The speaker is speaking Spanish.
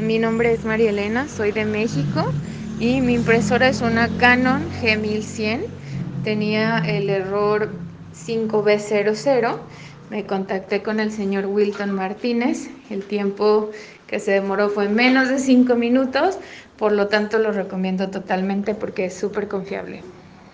mi nombre es María Elena, soy de México y mi impresora es una Canon G1100. Tenía el error 5B00. Me contacté con el señor Wilton Martínez. El tiempo que se demoró fue menos de 5 minutos, por lo tanto lo recomiendo totalmente porque es súper confiable.